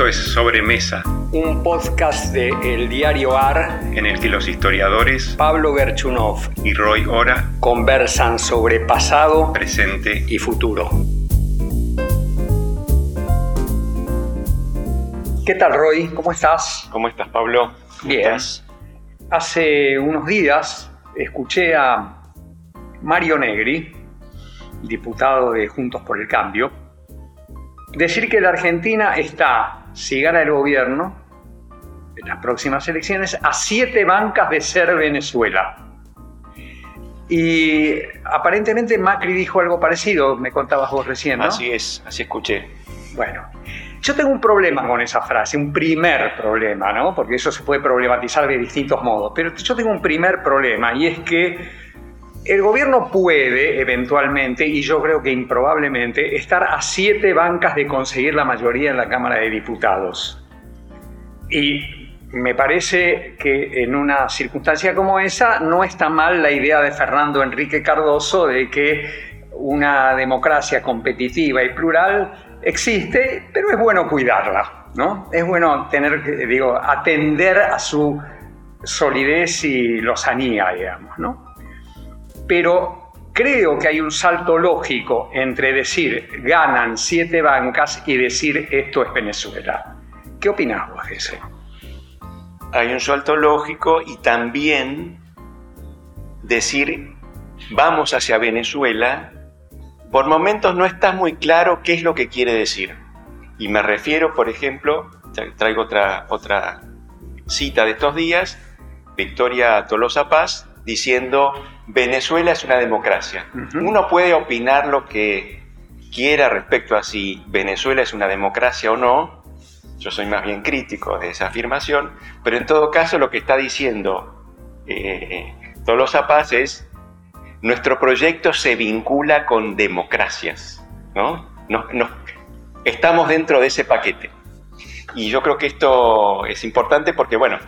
Esto es Sobremesa, un podcast de El Diario AR en el que los historiadores Pablo Gerchunov y Roy Ora conversan sobre pasado, presente y futuro. ¿Qué tal, Roy? ¿Cómo estás? ¿Cómo estás, Pablo? ¿Cómo Bien. estás? Hace unos días escuché a Mario Negri, diputado de Juntos por el Cambio, decir que la Argentina está, si gana el gobierno, en las próximas elecciones, a siete bancas de ser Venezuela. Y aparentemente Macri dijo algo parecido, me contabas vos recién, ¿no? Así es, así escuché. Bueno, yo tengo un problema con esa frase, un primer problema, ¿no? Porque eso se puede problematizar de distintos modos. Pero yo tengo un primer problema y es que el gobierno puede eventualmente, y yo creo que improbablemente, estar a siete bancas de conseguir la mayoría en la Cámara de Diputados. Y me parece que en una circunstancia como esa no está mal la idea de Fernando Enrique Cardoso de que una democracia competitiva y plural existe, pero es bueno cuidarla, ¿no? Es bueno tener, digo, atender a su solidez y lozanía, digamos, ¿no? Pero creo que hay un salto lógico entre decir ganan siete bancas y decir esto es Venezuela. ¿Qué opinás vos de eso? hay un salto lógico y también decir vamos hacia Venezuela, por momentos no está muy claro qué es lo que quiere decir. Y me refiero, por ejemplo, tra- traigo otra, otra cita de estos días, Victoria Tolosa Paz, diciendo Venezuela es una democracia. Uno puede opinar lo que quiera respecto a si Venezuela es una democracia o no, yo soy más bien crítico de esa afirmación, pero en todo caso lo que está diciendo eh, Tolosa Paz es, nuestro proyecto se vincula con democracias, ¿no? Nos- nos- estamos dentro de ese paquete. Y yo creo que esto es importante porque, bueno,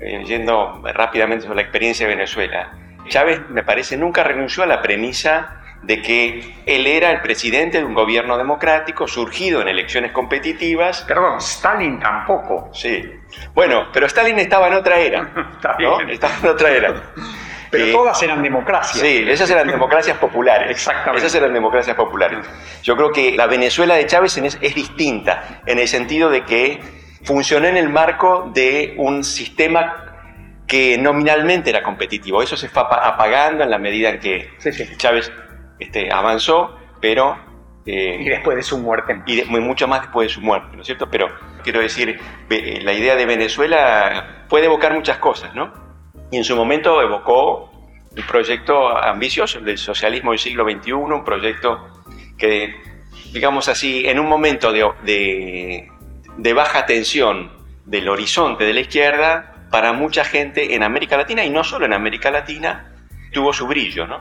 eh, yendo rápidamente sobre la experiencia de Venezuela, Chávez, me parece, nunca renunció a la premisa de que él era el presidente de un gobierno democrático surgido en elecciones competitivas Perdón, Stalin tampoco. Sí. Bueno, pero Stalin estaba en otra era. Está ¿no? bien. Estaba en otra era. Pero Eh, todas eran democracias. Sí, esas eran democracias populares. Exactamente. Esas eran democracias populares. Yo creo que la Venezuela de Chávez es, es distinta, en el sentido de que funcionó en el marco de un sistema que nominalmente era competitivo. Eso se fue apa- apagando en la medida en que Sí, sí. Chávez este, avanzó, pero... eh, Y después de su muerte. y de- mucho más después de su muerte, ¿no es cierto? Pero quiero decir, eh, la idea de Venezuela puede evocar muchas cosas, ¿no? Y en su momento evocó un proyecto ambicioso, el del socialismo del siglo XXI, un proyecto que, digamos así, en un momento de, de- de baja tensión del horizonte de la izquierda, para mucha gente en América Latina, y no solo en América Latina, tuvo su brillo, ¿no?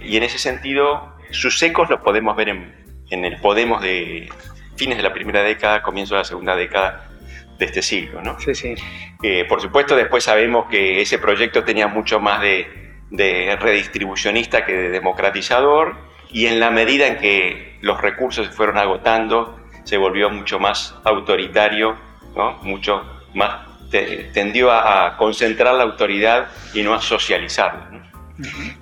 Y en ese sentido, sus ecos los podemos ver en, en el Podemos de fines de la primera década, comienzo de la segunda década de este siglo. ¿no? Sí, sí. Eh, por supuesto, después sabemos que ese proyecto tenía mucho más de, de redistribucionista que de democratizador, y en la medida en que los recursos se fueron agotando, se volvió mucho más autoritario, ¿no? mucho más te- tendió a, a concentrar la autoridad y no a socializarla. ¿no?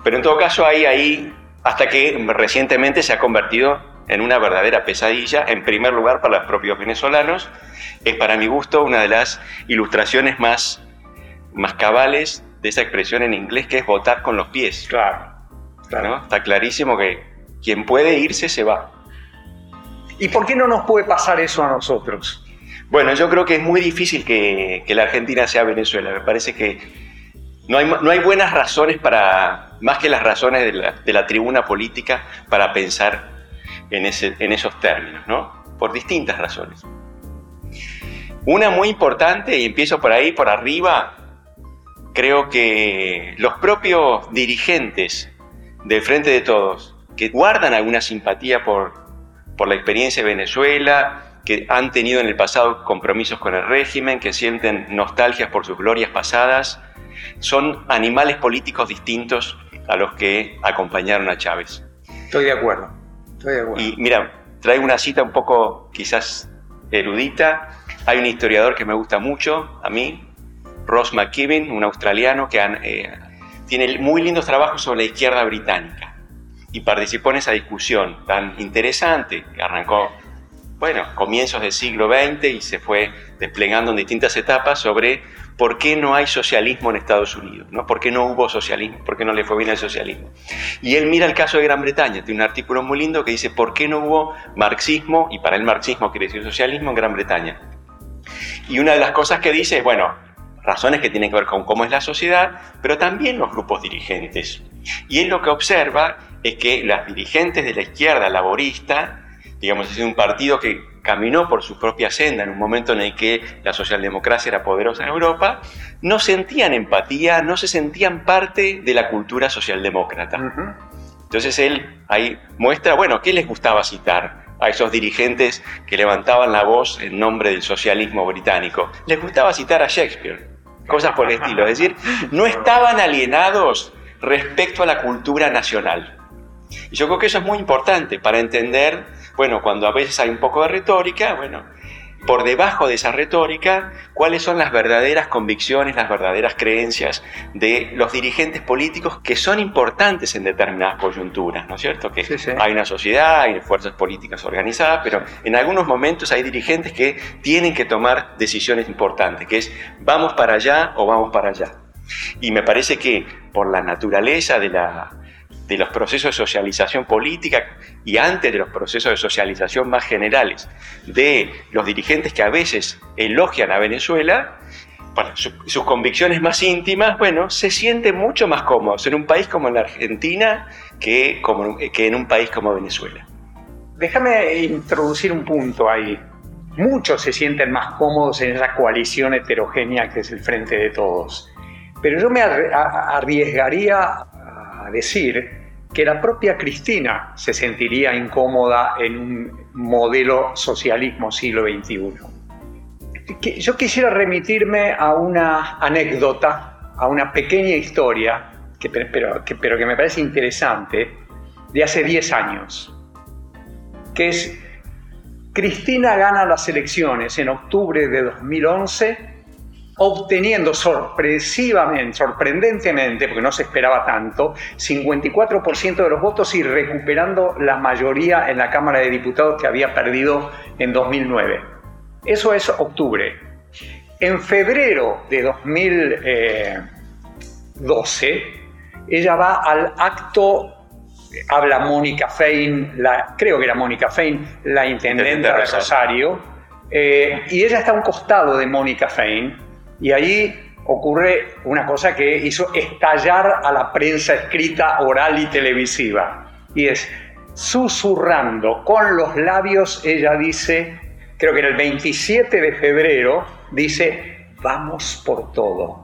Pero en todo caso, ahí, ahí, hasta que recientemente se ha convertido en una verdadera pesadilla, en primer lugar para los propios venezolanos, es para mi gusto una de las ilustraciones más, más cabales de esa expresión en inglés que es votar con los pies. Claro. claro. ¿no? Está clarísimo que quien puede irse se va. ¿Y por qué no nos puede pasar eso a nosotros? Bueno, yo creo que es muy difícil que, que la Argentina sea Venezuela. Me parece que no hay, no hay buenas razones para, más que las razones de la, de la tribuna política, para pensar en, ese, en esos términos, ¿no? Por distintas razones. Una muy importante, y empiezo por ahí, por arriba, creo que los propios dirigentes del Frente de Todos, que guardan alguna simpatía por, por la experiencia de Venezuela, que han tenido en el pasado compromisos con el régimen, que sienten nostalgias por sus glorias pasadas, son animales políticos distintos a los que acompañaron a Chávez. Estoy de acuerdo. Estoy de acuerdo. Y mira, traigo una cita un poco quizás erudita. Hay un historiador que me gusta mucho, a mí, Ross McKibben, un australiano que eh, tiene muy lindos trabajos sobre la izquierda británica y participó en esa discusión tan interesante que arrancó, bueno, comienzos del siglo XX y se fue desplegando en distintas etapas sobre por qué no hay socialismo en Estados Unidos, ¿no? por qué no hubo socialismo, por qué no le fue bien el socialismo. Y él mira el caso de Gran Bretaña, tiene un artículo muy lindo que dice por qué no hubo marxismo, y para él marxismo quiere decir socialismo en Gran Bretaña. Y una de las cosas que dice es, bueno, razones que tienen que ver con cómo es la sociedad, pero también los grupos dirigentes. Y él lo que observa es que las dirigentes de la izquierda laborista, digamos, es un partido que caminó por su propia senda en un momento en el que la socialdemocracia era poderosa en Europa, no sentían empatía, no se sentían parte de la cultura socialdemócrata. Entonces él ahí muestra, bueno, ¿qué les gustaba citar? a esos dirigentes que levantaban la voz en nombre del socialismo británico. Les gustaba citar a Shakespeare, cosas por el estilo. Es decir, no estaban alienados respecto a la cultura nacional. Y yo creo que eso es muy importante para entender bueno, cuando a veces hay un poco de retórica, bueno, por debajo de esa retórica, cuáles son las verdaderas convicciones, las verdaderas creencias de los dirigentes políticos que son importantes en determinadas coyunturas, ¿no es cierto? Que hay una sociedad, hay fuerzas políticas organizadas, pero en algunos momentos hay dirigentes que tienen que tomar decisiones importantes, que es vamos para allá o vamos para allá. Y me parece que por la naturaleza de la, de los procesos de socialización política y antes de los procesos de socialización más generales de los dirigentes que a veces elogian a Venezuela, sus convicciones más íntimas, bueno, se sienten mucho más cómodos en un país como la Argentina que, como, que en un país como Venezuela. Déjame introducir un punto ahí. Muchos se sienten más cómodos en esa coalición heterogénea que es el Frente de Todos. Pero yo me arriesgaría a decir que la propia Cristina se sentiría incómoda en un modelo socialismo siglo XXI. Yo quisiera remitirme a una anécdota, a una pequeña historia, que, pero, que, me parece interesante, de hace 10 años, que es Cristina gana las elecciones en octubre de 2011 obteniendo sorpresivamente, sorprendentemente, porque no se esperaba tanto, 54% de los votos y recuperando la mayoría en la Cámara de Diputados que había perdido en 2009. Eso es octubre. En febrero de 2012, ella va al acto habla Mónica Fein, la, creo que era Mónica Fein, la intendente de Rosario, eh, y ella está a un costado de Mónica Fein, y ahí ocurre una cosa que hizo estallar a la prensa escrita, oral y televisiva. Y es, susurrando con los labios, ella dice, creo que era el 27 de febrero, dice, vamos por todo.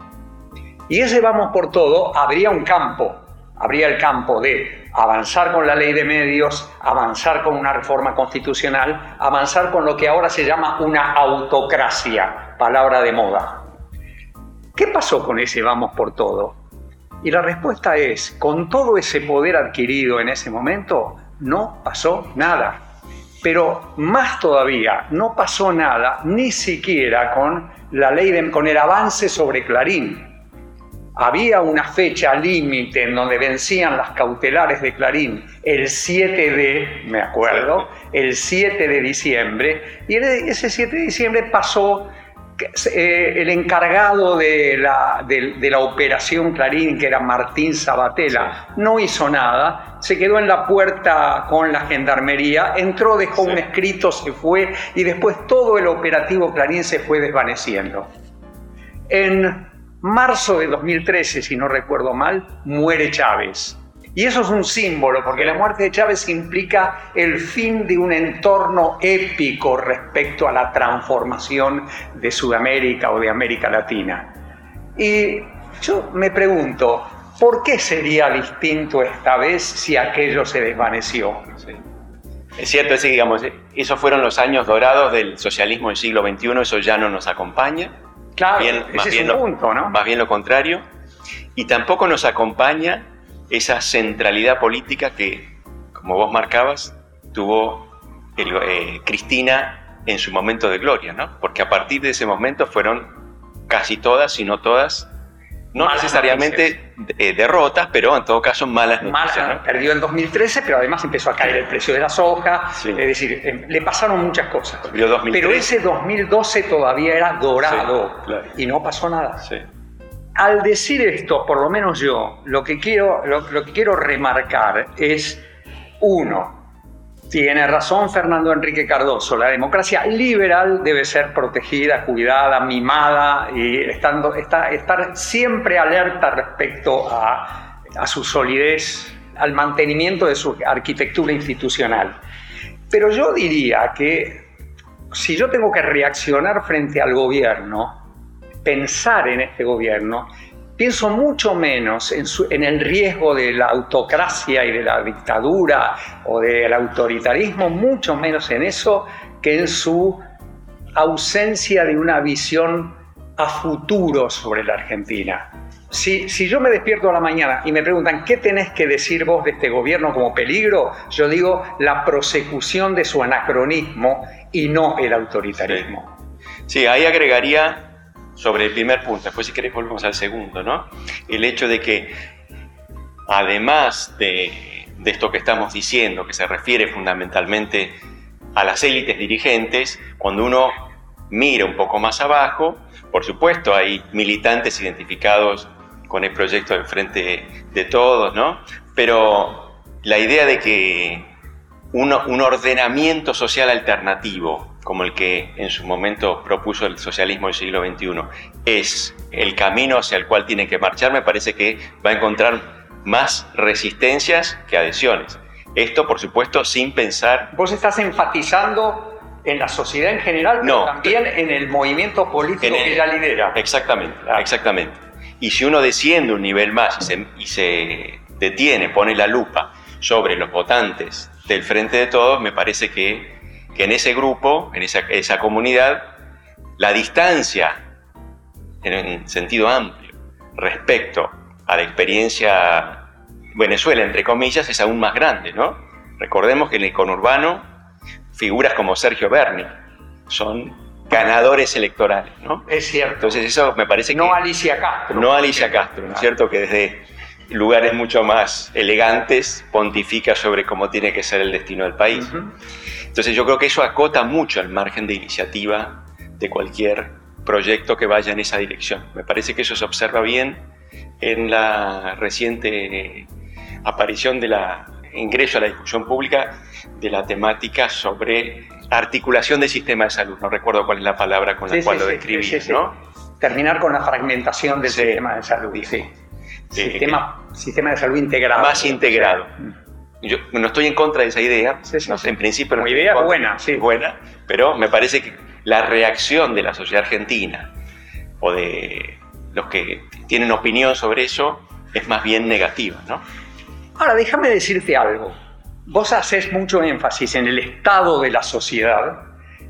Y ese vamos por todo habría un campo, habría el campo de avanzar con la ley de medios, avanzar con una reforma constitucional, avanzar con lo que ahora se llama una autocracia, palabra de moda. ¿Qué pasó con ese vamos por todo? Y la respuesta es, con todo ese poder adquirido en ese momento, no pasó nada. Pero más todavía, no pasó nada ni siquiera con la ley de, con el avance sobre Clarín. Había una fecha límite en donde vencían las cautelares de Clarín, el 7 de, me acuerdo, el 7 de diciembre, y ese 7 de diciembre pasó eh, el encargado de la, de, la, operación Clarín, que era Martín Sabatella, no hizo nada, se quedó en la puerta con la gendarmería, entró, dejó un escrito, se fue y después todo el operativo Clarín se fue desvaneciendo. En marzo de 2013, si no recuerdo mal, muere Chávez. Y eso es un símbolo, porque la muerte de Chávez implica el fin de un entorno épico respecto a la transformación de Sudamérica o de América Latina. Y yo me pregunto, ¿por qué sería distinto esta vez si aquello se desvaneció? Es cierto, es que, digamos, esos fueron los años dorados del socialismo del siglo XXI, eso ya no nos acompaña. Claro, más bien es punto, ¿no? Más bien lo contrario. Y tampoco nos acompaña esa centralidad política que, como vos marcabas, tuvo eh, Cristina en su momento de gloria, ¿no? Porque a partir de ese momento fueron casi todas, si no todas, no Malas necesariamente eh, derrotas, pero en todo caso malas noticias. Mala- ¿no? perdió en 2013, pero además empezó a caer el precio de la soja, Sí. es decir, em, le pasaron muchas cosas. Perdió 2013. Pero ese 2012 todavía era dorado Sí, claro. y no pasó nada. Sí. Al decir esto, por lo menos yo, lo que quiero, lo, que quiero remarcar es, uno, tiene razón Fernando Enrique Cardoso, la democracia liberal debe ser protegida, cuidada, mimada y estando, está- estar siempre alerta respecto a, a su solidez, al mantenimiento de su arquitectura institucional. Pero yo diría que si yo tengo que reaccionar frente al gobierno, pensar en este gobierno, pienso mucho menos en, el riesgo de la autocracia y de la dictadura o del autoritarismo, mucho menos en eso que en su ausencia de una visión a futuro sobre la Argentina. Si, si yo me despierto a la mañana y me preguntan qué tenés que decir vos de este gobierno como peligro, yo digo la prosecución de su anacronismo y no el autoritarismo. Sí, ahí agregaría sobre el primer punto, después si querés volvemos al segundo, ¿no? El hecho de que además de, de esto que estamos diciendo, que se refiere fundamentalmente a las élites dirigentes, cuando uno mira un poco más abajo, por supuesto hay militantes identificados con el proyecto del Frente de Todos, ¿no? Pero la idea de que uno- un ordenamiento social alternativo, como el que en su momento propuso el socialismo del siglo XXI, es el camino hacia el cual tiene que marchar, me parece que va a encontrar más resistencias que adhesiones. Esto, por supuesto, sin pensar Vos estás enfatizando en la sociedad en general, pero No. también en el movimiento político el- que ella lidera. Exactamente, Claro. exactamente. Y si uno desciende un nivel más y se, y se detiene, pone la lupa sobre los votantes del Frente de Todos, me parece que, que en ese grupo, en esa, esa comunidad, la distancia, en un sentido amplio, respecto a la experiencia Venezuela, entre comillas, es aún más grande, ¿no? Recordemos que en el conurbano, figuras como Sergio Berni son ganadores electorales, ¿no? Es cierto. Entonces eso me parece que... no Alicia Castro. no Alicia Castro, ¿no es cierto? Que desde lugares mucho más elegantes pontifica sobre cómo tiene que ser el destino del país. Entonces yo creo que eso acota mucho el margen de iniciativa de cualquier proyecto que vaya en esa dirección. Me parece que eso se observa bien en la reciente aparición de la ingreso a la discusión pública de la temática sobre articulación del sistema de salud. No recuerdo cuál es la palabra con la Sí, cual sí, lo describí, sí, sí, sí. ¿no? Terminar con la fragmentación del sistema de salud. Sí. Eh, Sistema, sistema de salud integrado. Más integrado. Yo no estoy en contra de esa idea, Sí, sí, no, en principio no en idea contra, buena, sí. buena, pero me parece que la reacción de la sociedad argentina o de los que tienen opinión sobre eso es más bien negativa, ¿no? Ahora, déjame decirte algo. Vos haces mucho énfasis en el estado de la sociedad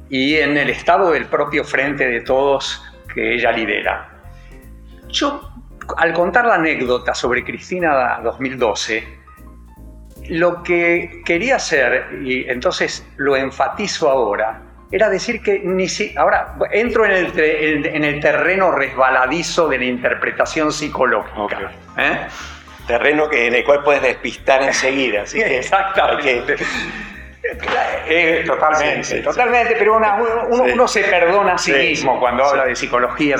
y en el estado del propio frente de todos que ella lidera. Yo, al contar la anécdota sobre Cristina 2012, lo que quería hacer, y entonces lo enfatizo ahora, era decir que ni si, ahora entro en el, en- el terreno resbaladizo de la interpretación psicológica. ¿eh? Terreno que, en el cual puedes despistar enseguida, así que Exactamente. Eh, totalmente, Sí, sí, sí. totalmente, pero una- uno, se perdona a sí, mismo cuando habla de psicología.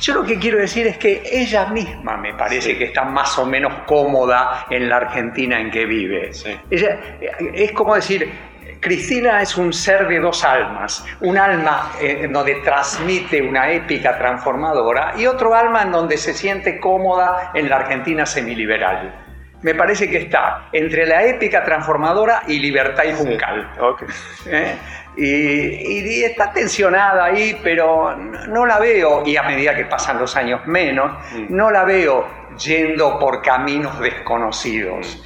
Yo lo que quiero decir es que ella misma me parece que está más o menos cómoda en la Argentina en que vive. Ella es como decir, Cristina es un ser de dos almas, un alma eh, en donde transmite una épica transformadora y otro alma en donde se siente cómoda en la Argentina semiliberal. Me parece que está entre la épica transformadora y libertad y juncal. Ok. ¿eh? Y, está tensionada ahí, pero no, la veo, y a medida que pasan los años menos, Mm. no la veo yendo por caminos desconocidos,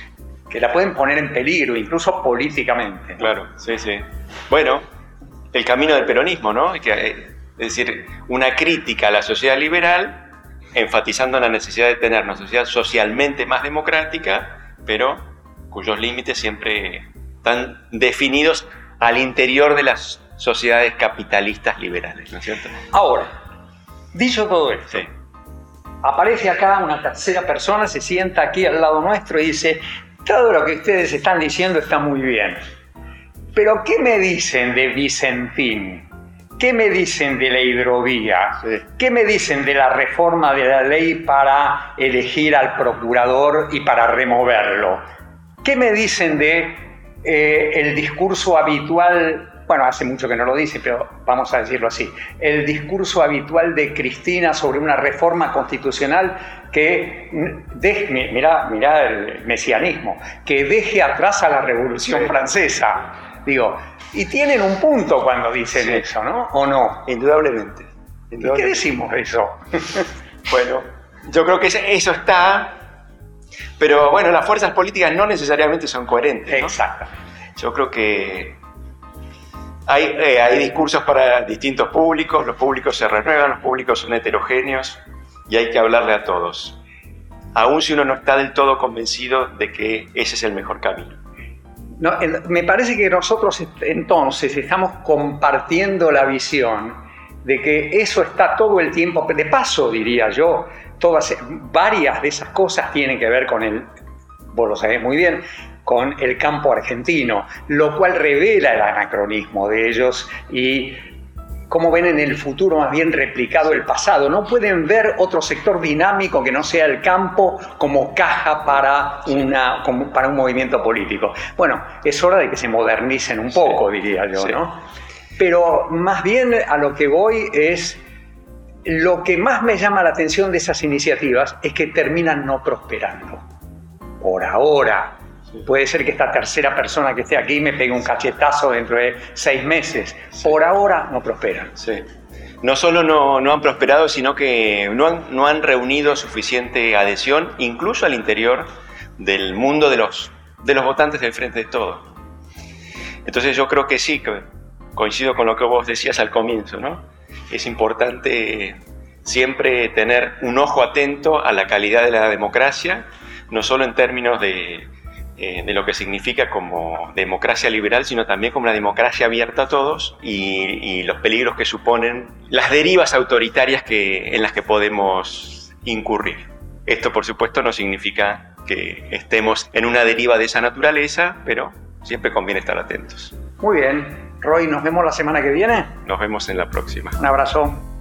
que la pueden poner en peligro, incluso políticamente. Claro, sí, sí. Bueno, el camino del peronismo, ¿no? Que, eh, Es decir, una crítica a la sociedad liberal, enfatizando la necesidad de tener una sociedad socialmente más democrática, pero cuyos límites siempre están definidos al interior de las sociedades capitalistas liberales, ¿no es cierto? Ahora, dicho todo esto, Sí. aparece acá una tercera persona, se sienta aquí al lado nuestro y dice, todo lo que ustedes están diciendo está muy bien, pero ¿qué me dicen de Vicentín? ¿Qué me dicen de la hidrovía? Sí. ¿Qué me dicen de la reforma de la ley para elegir al procurador y para removerlo? ¿Qué me dicen de eh, el discurso habitual? Bueno, hace mucho que no lo dice, pero vamos a decirlo así. El discurso habitual de Cristina sobre una reforma constitucional que, de, mi- mirá, mirá el mesianismo, que deje atrás a la Revolución Sí. Francesa. Digo, y tienen un punto cuando dicen Sí. eso, ¿no? ¿O no? Indudablemente. ¿Y qué indudablemente. decimos de eso? Bueno, yo creo que eso está, pero bueno, las fuerzas políticas no necesariamente son coherentes. ¿no? Exacto. Yo creo que hay, eh, hay discursos para distintos públicos, los públicos se renuevan, los públicos son heterogéneos y hay que hablarle a todos, aun si uno no está del todo convencido de que ese es el mejor camino. No, me parece que nosotros entonces estamos compartiendo la visión de que eso está todo el tiempo, de paso diría yo, todas, varias de esas cosas tienen que ver con el, vos lo sabés muy bien, con el campo argentino, lo cual revela el anacronismo de ellos y cómo ven en el futuro más bien replicado el pasado. No pueden ver otro sector dinámico que no sea el campo como caja para, una, como para un movimiento político. Bueno, es hora de que se modernicen un poco, diría yo, sí. ¿no? Pero más bien a lo que voy es, lo que más me llama la atención de esas iniciativas es que terminan no prosperando. Por ahora. Puede ser que esta tercera persona que esté aquí me pegue un cachetazo dentro de seis meses. Por ahora no prosperan. Sí. No solo no, no han prosperado, sino que no han, no han reunido suficiente adhesión, incluso al interior del mundo de los, de los votantes del Frente de Todo. Entonces yo creo que sí, que coincido con lo que vos decías al comienzo, ¿no? Es importante siempre tener un ojo atento a la calidad de la democracia, no solo en términos de, eh, de lo que significa como democracia liberal, sino también como la democracia abierta a todos y, y los peligros que suponen las derivas autoritarias que, en las que podemos incurrir. Esto, por supuesto, no significa que estemos en una deriva de esa naturaleza, pero siempre conviene estar atentos. Muy bien. Roy, nos vemos la semana que viene. Nos vemos en la próxima. Un abrazo.